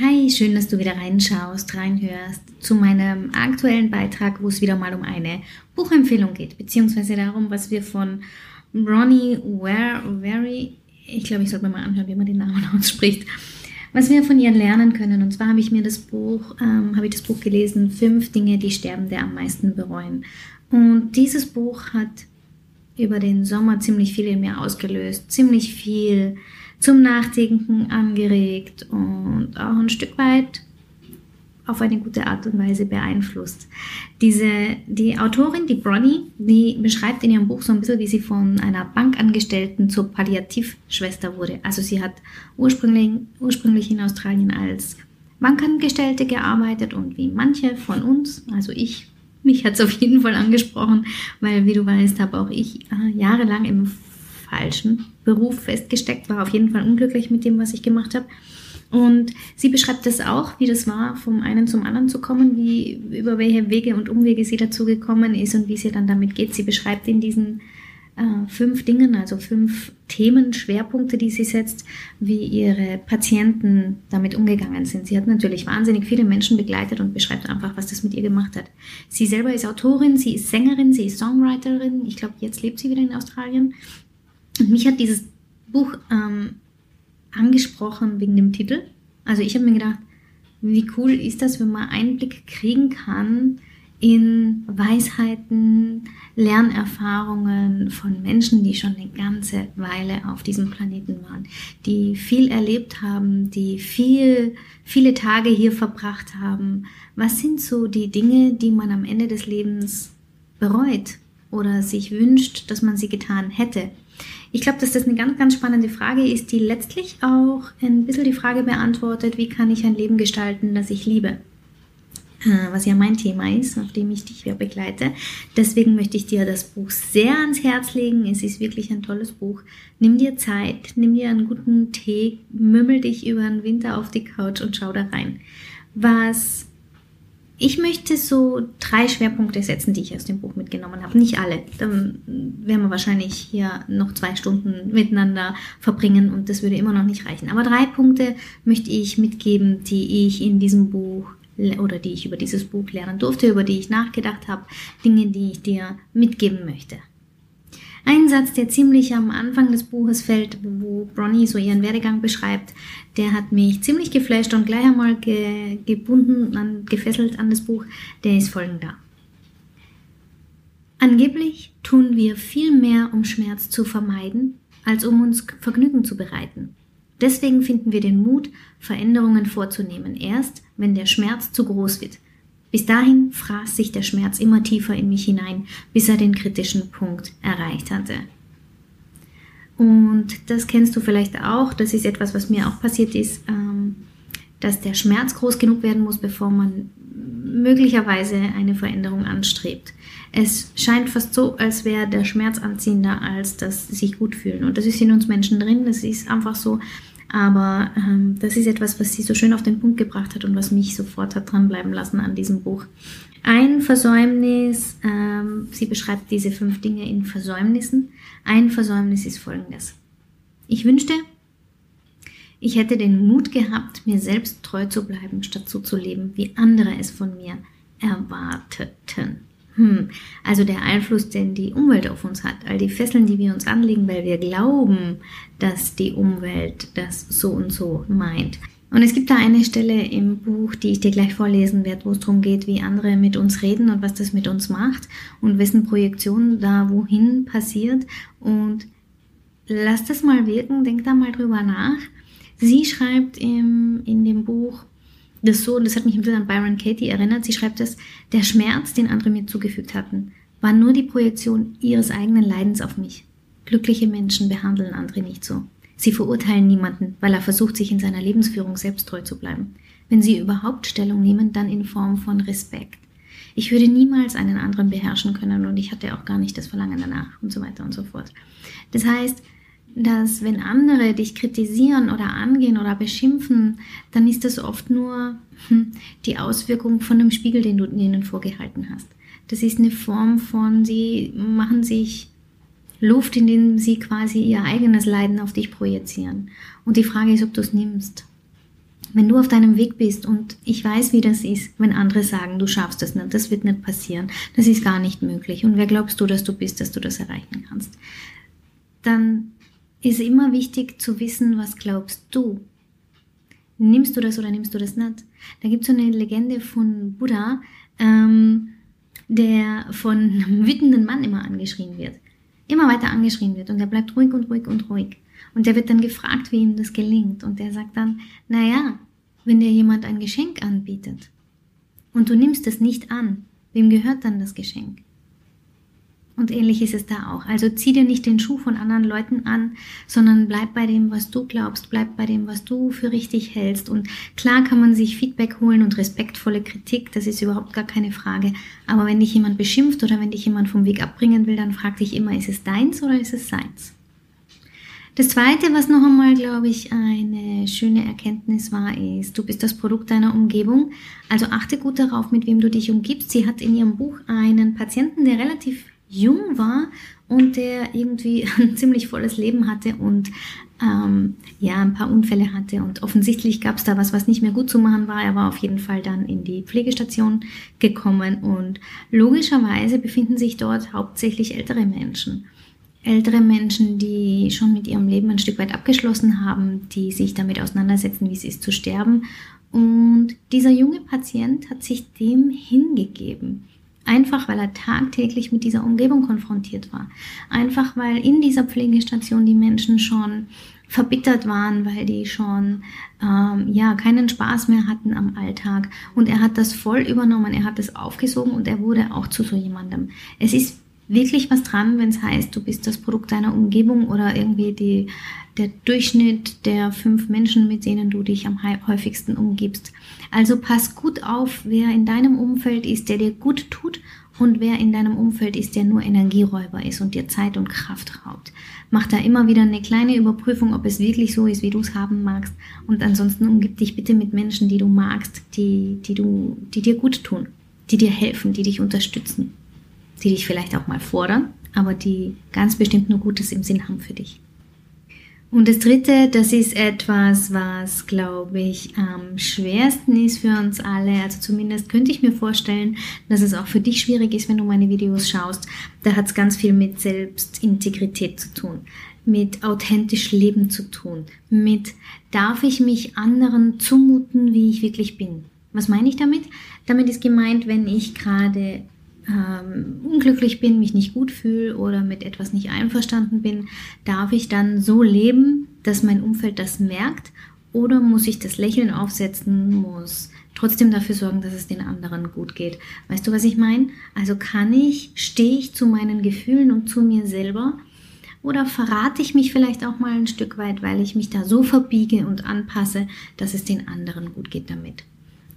Hi, schön, dass du wieder reinschaust, reinhörst zu meinem aktuellen Beitrag, wo es wieder mal um eine Buchempfehlung geht, beziehungsweise darum, was wir von Ronnie Ware, ich glaube, ich sollte mir mal anhören, wie man den Namen ausspricht, was wir von ihr lernen können. Und zwar habe ich mir das Buch, ähm, habe ich das Buch gelesen, Fünf Dinge, die Sterbende am meisten bereuen. Und dieses Buch hat über den Sommer ziemlich viel in mir ausgelöst, ziemlich viel zum Nachdenken angeregt und auch ein Stück weit auf eine gute Art und Weise beeinflusst. Diese, die Autorin, die Bronnie, die beschreibt in ihrem Buch so ein bisschen, wie sie von einer Bankangestellten zur Palliativschwester wurde. Also sie hat ursprünglich, ursprünglich in Australien als Bankangestellte gearbeitet und wie manche von uns, also ich, mich hat es auf jeden Fall angesprochen, weil wie du weißt, habe auch ich äh, jahrelang im falschen Beruf festgesteckt, war auf jeden Fall unglücklich mit dem, was ich gemacht habe. Und sie beschreibt das auch, wie das war, vom einen zum anderen zu kommen, wie über welche Wege und Umwege sie dazu gekommen ist und wie sie dann damit geht. Sie beschreibt in diesen äh, fünf Dingen, also fünf Themen, Schwerpunkte, die sie setzt, wie ihre Patienten damit umgegangen sind. Sie hat natürlich wahnsinnig viele Menschen begleitet und beschreibt einfach, was das mit ihr gemacht hat. Sie selber ist Autorin, sie ist Sängerin, sie ist Songwriterin. Ich glaube, jetzt lebt sie wieder in Australien. Und mich hat dieses Buch ähm, angesprochen wegen dem Titel. Also ich habe mir gedacht, wie cool ist das, wenn man Einblick kriegen kann in Weisheiten, Lernerfahrungen von Menschen, die schon eine ganze Weile auf diesem Planeten waren, die viel erlebt haben, die viel, viele Tage hier verbracht haben. Was sind so die Dinge, die man am Ende des Lebens bereut oder sich wünscht, dass man sie getan hätte? Ich glaube, dass das eine ganz, ganz spannende Frage ist, die letztlich auch ein bisschen die Frage beantwortet, wie kann ich ein Leben gestalten, das ich liebe? Äh, was ja mein Thema ist, auf dem ich dich begleite. Deswegen möchte ich dir das Buch sehr ans Herz legen. Es ist wirklich ein tolles Buch. Nimm dir Zeit, nimm dir einen guten Tee, mümmel dich über den Winter auf die Couch und schau da rein. Was ich möchte so drei Schwerpunkte setzen, die ich aus dem Buch mitgenommen habe. Nicht alle. Dann werden wir wahrscheinlich hier noch zwei Stunden miteinander verbringen und das würde immer noch nicht reichen. Aber drei Punkte möchte ich mitgeben, die ich in diesem Buch oder die ich über dieses Buch lernen durfte, über die ich nachgedacht habe, Dinge, die ich dir mitgeben möchte. Ein Satz, der ziemlich am Anfang des Buches fällt, wo Bronnie so ihren Werdegang beschreibt, der hat mich ziemlich geflasht und gleich einmal ge gebunden, an, gefesselt an das Buch. Der ist folgender. Angeblich tun wir viel mehr, um Schmerz zu vermeiden, als um uns Vergnügen zu bereiten. Deswegen finden wir den Mut, Veränderungen vorzunehmen, erst wenn der Schmerz zu groß wird, bis dahin fraß sich der Schmerz immer tiefer in mich hinein, bis er den kritischen Punkt erreicht hatte. Und das kennst du vielleicht auch, das ist etwas, was mir auch passiert ist, ähm, dass der Schmerz groß genug werden muss, bevor man möglicherweise eine Veränderung anstrebt. Es scheint fast so, als wäre der Schmerz anziehender als das sich gut fühlen. Und das ist in uns Menschen drin, das ist einfach so, aber ähm, das ist etwas, was sie so schön auf den Punkt gebracht hat und was mich sofort hat dranbleiben lassen an diesem Buch. Ein Versäumnis, ähm, sie beschreibt diese fünf Dinge in Versäumnissen. Ein Versäumnis ist folgendes. Ich wünschte, ich hätte den Mut gehabt, mir selbst treu zu bleiben, statt so zu leben, wie andere es von mir erwarteten. Hm, also der Einfluss, den die Umwelt auf uns hat, all die Fesseln, die wir uns anlegen, weil wir glauben, dass die Umwelt das so und so meint. Und es gibt da eine Stelle im Buch, die ich dir gleich vorlesen werde, wo es darum geht, wie andere mit uns reden und was das mit uns macht und wessen Projektion da wohin passiert. Und lass das mal wirken, denk da mal drüber nach. Sie schreibt im, in dem Buch, das so, das hat mich ein bisschen an Byron Katie erinnert. Sie schreibt es, der Schmerz, den andere mir zugefügt hatten, war nur die Projektion ihres eigenen Leidens auf mich. Glückliche Menschen behandeln andere nicht so. Sie verurteilen niemanden, weil er versucht, sich in seiner Lebensführung selbst treu zu bleiben. Wenn sie überhaupt Stellung nehmen, dann in Form von Respekt. Ich würde niemals einen anderen beherrschen können und ich hatte auch gar nicht das Verlangen danach und so weiter und so fort. Das heißt, dass wenn andere dich kritisieren oder angehen oder beschimpfen, dann ist das oft nur hm, die Auswirkung von einem Spiegel, den du ihnen vorgehalten hast. Das ist eine Form von, sie machen sich Luft, indem sie quasi ihr eigenes Leiden auf dich projizieren. Und die Frage ist, ob du es nimmst. Wenn du auf deinem Weg bist und ich weiß, wie das ist, wenn andere sagen, du schaffst das nicht, das wird nicht passieren, das ist gar nicht möglich und wer glaubst du, dass du bist, dass du das erreichen kannst, dann ist immer wichtig zu wissen, was glaubst du. Nimmst du das oder nimmst du das nicht? Da gibt es so eine Legende von Buddha, ähm, der von einem wütenden Mann immer angeschrien wird immer weiter angeschrien wird und er bleibt ruhig und ruhig und ruhig. Und der wird dann gefragt, wie ihm das gelingt. Und der sagt dann, naja, wenn dir jemand ein Geschenk anbietet und du nimmst es nicht an, wem gehört dann das Geschenk? Und ähnlich ist es da auch. Also zieh dir nicht den Schuh von anderen Leuten an, sondern bleib bei dem, was du glaubst, bleib bei dem, was du für richtig hältst. Und klar kann man sich Feedback holen und respektvolle Kritik, das ist überhaupt gar keine Frage. Aber wenn dich jemand beschimpft oder wenn dich jemand vom Weg abbringen will, dann frag dich immer, ist es deins oder ist es seins? Das zweite, was noch einmal, glaube ich, eine schöne Erkenntnis war, ist, du bist das Produkt deiner Umgebung. Also achte gut darauf, mit wem du dich umgibst. Sie hat in ihrem Buch einen Patienten, der relativ jung war und der irgendwie ein ziemlich volles Leben hatte und ähm, ja, ein paar Unfälle hatte. Und offensichtlich gab es da was, was nicht mehr gut zu machen war. Er war auf jeden Fall dann in die Pflegestation gekommen und logischerweise befinden sich dort hauptsächlich ältere Menschen. Ältere Menschen, die schon mit ihrem Leben ein Stück weit abgeschlossen haben, die sich damit auseinandersetzen, wie es ist zu sterben. Und dieser junge Patient hat sich dem hingegeben. Einfach weil er tagtäglich mit dieser Umgebung konfrontiert war. Einfach weil in dieser Pflegestation die Menschen schon verbittert waren, weil die schon ähm, ja keinen Spaß mehr hatten am Alltag. Und er hat das voll übernommen, er hat es aufgesogen und er wurde auch zu so jemandem. Es ist wirklich was dran, wenn es heißt, du bist das Produkt deiner Umgebung oder irgendwie die, der Durchschnitt der fünf Menschen, mit denen du dich am häufigsten umgibst. Also pass gut auf, wer in deinem Umfeld ist, der dir gut tut und wer in deinem Umfeld ist, der nur Energieräuber ist und dir Zeit und Kraft raubt. Mach da immer wieder eine kleine Überprüfung, ob es wirklich so ist, wie du es haben magst. Und ansonsten umgib dich bitte mit Menschen, die du magst, die, die, du, die dir gut tun, die dir helfen, die dich unterstützen, die dich vielleicht auch mal fordern, aber die ganz bestimmt nur Gutes im Sinn haben für dich. Und das Dritte, das ist etwas, was, glaube ich, am schwersten ist für uns alle. Also zumindest könnte ich mir vorstellen, dass es auch für dich schwierig ist, wenn du meine Videos schaust. Da hat es ganz viel mit Selbstintegrität zu tun, mit authentisch Leben zu tun, mit darf ich mich anderen zumuten, wie ich wirklich bin. Was meine ich damit? Damit ist gemeint, wenn ich gerade ähm, unglücklich bin, mich nicht gut fühle oder mit etwas nicht einverstanden bin, darf ich dann so leben, dass mein Umfeld das merkt oder muss ich das Lächeln aufsetzen, muss trotzdem dafür sorgen, dass es den anderen gut geht. Weißt du, was ich meine? Also kann ich, stehe ich zu meinen Gefühlen und zu mir selber oder verrate ich mich vielleicht auch mal ein Stück weit, weil ich mich da so verbiege und anpasse, dass es den anderen gut geht damit.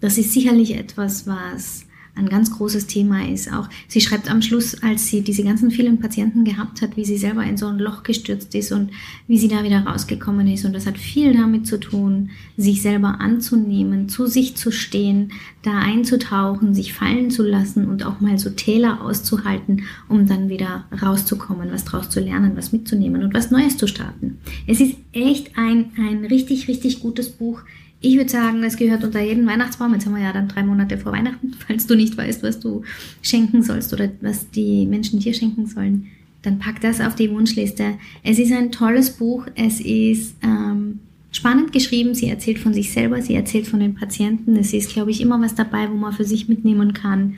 Das ist sicherlich etwas, was ein ganz großes Thema ist. Auch sie schreibt am Schluss, als sie diese ganzen vielen Patienten gehabt hat, wie sie selber in so ein Loch gestürzt ist und wie sie da wieder rausgekommen ist. Und das hat viel damit zu tun, sich selber anzunehmen, zu sich zu stehen, da einzutauchen, sich fallen zu lassen und auch mal so Täler auszuhalten, um dann wieder rauszukommen, was draus zu lernen, was mitzunehmen und was Neues zu starten. Es ist echt ein, ein richtig, richtig gutes Buch. Ich würde sagen, es gehört unter jeden Weihnachtsbaum. Jetzt haben wir ja dann drei Monate vor Weihnachten. Falls du nicht weißt, was du schenken sollst oder was die Menschen dir schenken sollen, dann pack das auf die Wunschliste. Es ist ein tolles Buch. Es ist ähm, spannend geschrieben. Sie erzählt von sich selber, sie erzählt von den Patienten. Es ist, glaube ich, immer was dabei, wo man für sich mitnehmen kann.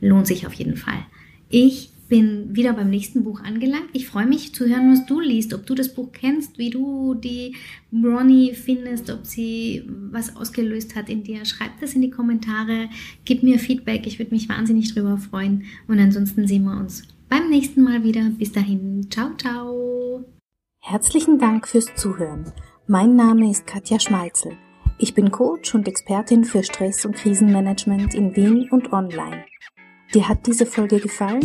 Lohnt sich auf jeden Fall. Ich bin wieder beim nächsten Buch angelangt. Ich freue mich zu hören, was du liest, ob du das Buch kennst, wie du die Ronnie findest, ob sie was ausgelöst hat in dir. Schreib das in die Kommentare, gib mir Feedback, ich würde mich wahnsinnig drüber freuen. Und ansonsten sehen wir uns beim nächsten Mal wieder. Bis dahin, ciao, ciao. Herzlichen Dank fürs Zuhören. Mein Name ist Katja Schmalzel. Ich bin Coach und Expertin für Stress- und Krisenmanagement in Wien und online. Dir hat diese Folge gefallen?